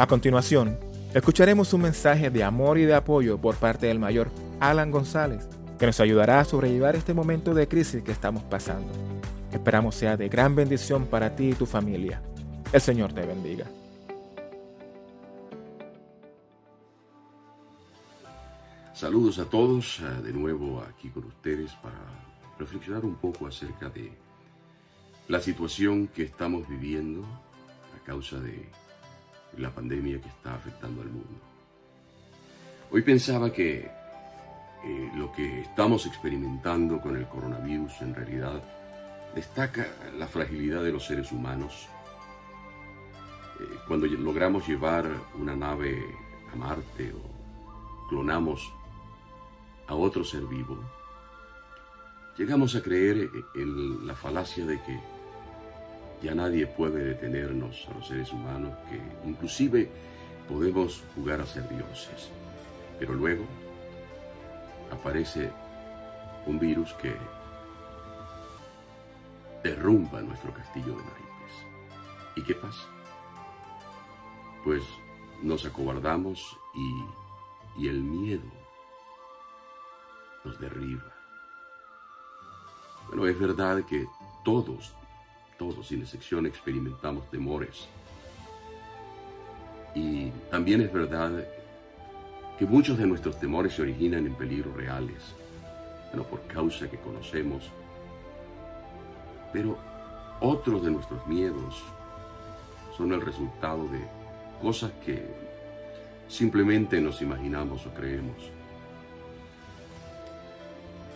A continuación, escucharemos un mensaje de amor y de apoyo por parte del mayor Alan González, que nos ayudará a sobrellevar este momento de crisis que estamos pasando. Esperamos sea de gran bendición para ti y tu familia. El Señor te bendiga. Saludos a todos, eh, de nuevo aquí con ustedes para reflexionar un poco acerca de la situación que estamos viviendo a causa de la pandemia que está afectando al mundo. Hoy pensaba que eh, lo que estamos experimentando con el coronavirus en realidad destaca la fragilidad de los seres humanos. Eh, cuando logramos llevar una nave a Marte o clonamos a otro ser vivo, llegamos a creer en la falacia de que ya nadie puede detenernos a los seres humanos, que inclusive podemos jugar a ser dioses. Pero luego aparece un virus que derrumba nuestro castillo de naipes. ¿Y qué pasa? Pues nos acobardamos y, y el miedo nos derriba. Bueno, es verdad que todos todos sin excepción experimentamos temores. Y también es verdad que muchos de nuestros temores se originan en peligros reales, no por causa que conocemos, pero otros de nuestros miedos son el resultado de cosas que simplemente nos imaginamos o creemos.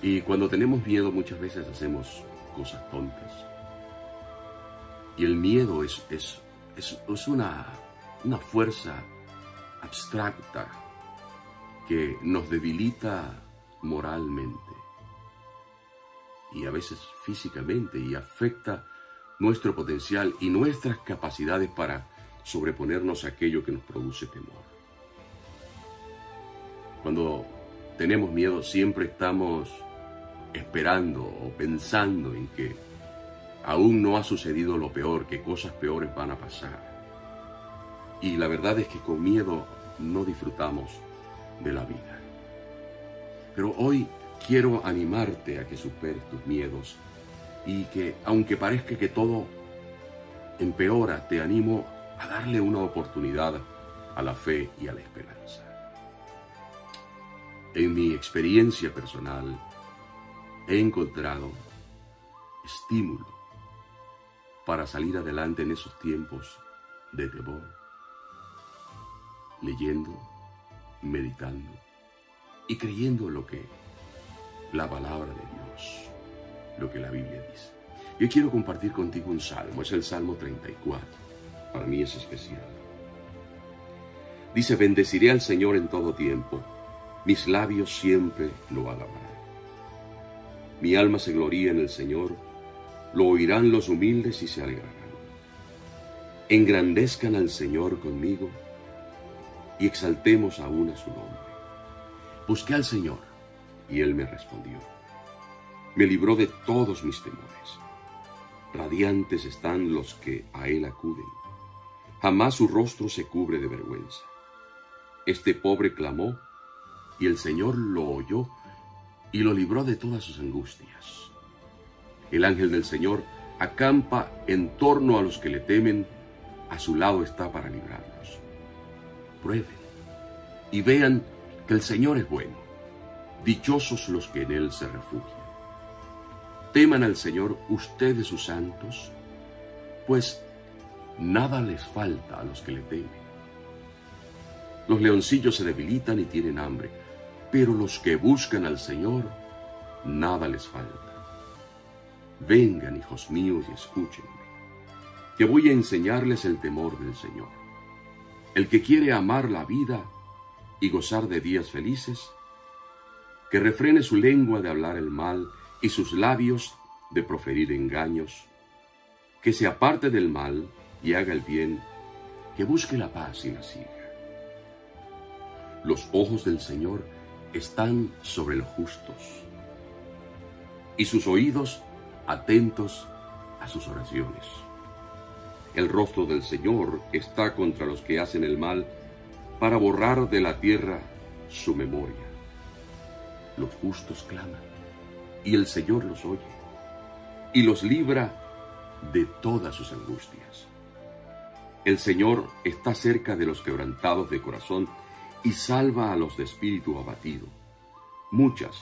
Y cuando tenemos miedo muchas veces hacemos cosas tontas y el miedo es, es, es, una, una fuerza abstracta que nos debilita moralmente y a veces físicamente y afecta nuestro potencial y nuestras capacidades para sobreponernos a aquello que nos produce temor. Cuando tenemos miedo siempre estamos esperando o pensando en que aún no ha sucedido lo peor, que cosas peores van a pasar. Y la verdad es que con miedo no disfrutamos de la vida. Pero hoy quiero animarte a que superes tus miedos y que aunque parezca que todo empeora, te animo a darle una oportunidad a la fe y a la esperanza. En mi experiencia personal he encontrado estímulo para salir adelante en esos tiempos de temor, leyendo, meditando y creyendo lo que la palabra de Dios, lo que la Biblia dice. Yo quiero compartir contigo un salmo, es el Salmo 34. Para mí es especial. Dice, bendeciré al Señor en todo tiempo, mis labios siempre lo alabarán. Mi alma se gloría en el Señor, lo oirán los humildes y se alegrarán. Engrandezcan al Señor conmigo y exaltemos aún a su nombre. Busqué al Señor y Él me respondió. Me libró de todos mis temores. Radiantes están los que a Él acuden. Jamás su rostro se cubre de vergüenza. Este pobre clamó y el Señor lo oyó y lo libró de todas sus angustias. El ángel del Señor acampa en torno a los que le temen, a su lado está para librarlos. Prueben y vean que el Señor es bueno. Dichosos los que en Él se refugian. Teman al Señor ustedes sus santos, pues nada les falta a los que le temen. Los leoncillos se debilitan y tienen hambre, pero los que buscan al Señor, nada les falta. Vengan, hijos míos, y escúchenme, que voy a enseñarles el temor del Señor. El que quiere amar la vida y gozar de días felices, que refrene su lengua de hablar el mal y sus labios de proferir engaños, que se aparte del mal y haga el bien, que busque la paz y la siga. Los ojos del Señor están sobre los justos, y sus oídos atentos a sus oraciones. El rostro del Señor está contra los que hacen el mal, para borrar de la tierra su memoria. Los justos claman, y el Señor los oye, y los libra de todas sus angustias. El Señor está cerca de los quebrantados de corazón y salva a los de espíritu abatido. Muchas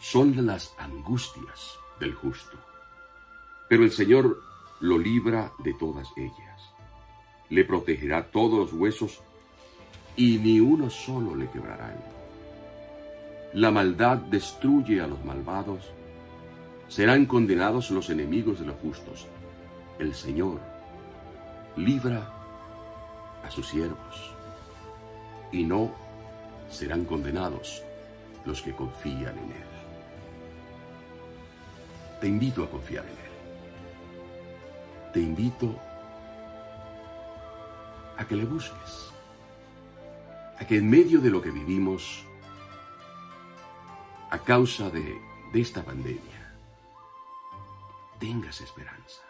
son las angustias del justo, pero el Señor lo libra de todas ellas. Le protegerá todos los huesos y ni uno solo le quebrarán. La maldad destruye a los malvados, serán condenados los enemigos de los justos. El Señor libra a sus siervos y no serán condenados los que confían en Él. Te invito a confiar en Él. Te invito a que le busques a que en medio de lo que vivimos, a causa de, esta pandemia, tengas esperanza,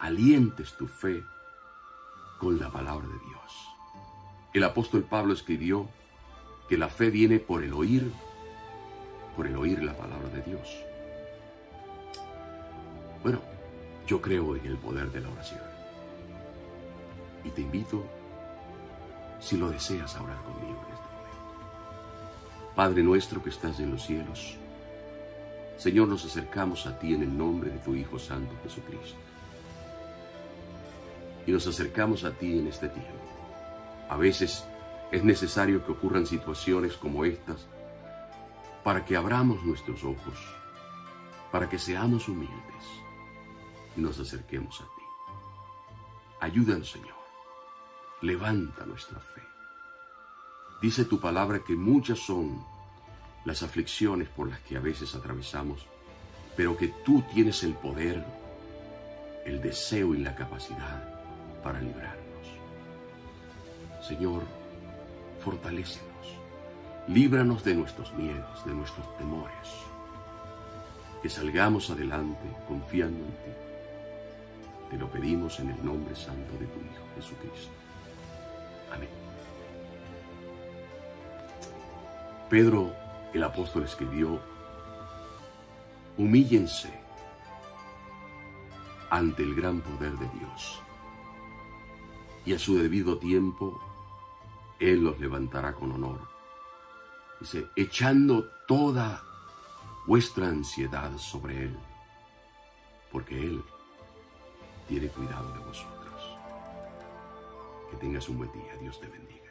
alientes tu fe con la palabra de Dios. El apóstol Pablo escribió que la fe viene por el oír, por el oír la palabra de Dios. Bueno, yo creo en el poder de la oración. Y te invito si lo deseas orar conmigo en este momento. Padre nuestro que estás en los cielos, Señor, nos acercamos a ti en el nombre de tu Hijo Santo Jesucristo. Y nos acercamos a ti en este tiempo. A veces es necesario que ocurran situaciones como estas para que abramos nuestros ojos, para que seamos humildes nos acerquemos a ti. Ayúdanos, Señor levanta nuestra fe. Dice tu palabra que muchas son las aflicciones por las que a veces atravesamos, pero que tú tienes el poder, el deseo y la capacidad para librarnos. Señor, fortalécenos, líbranos de nuestros miedos, de nuestros temores, que salgamos adelante confiando en ti. Te lo pedimos en el nombre santo de tu Hijo Jesucristo. Pedro, el apóstol, escribió, humíllense ante el gran poder de Dios, y a su debido tiempo Él los levantará con honor. Dice, echando toda vuestra ansiedad sobre Él, porque Él tiene cuidado de vosotros. Que tengas un buen día. Dios te bendiga.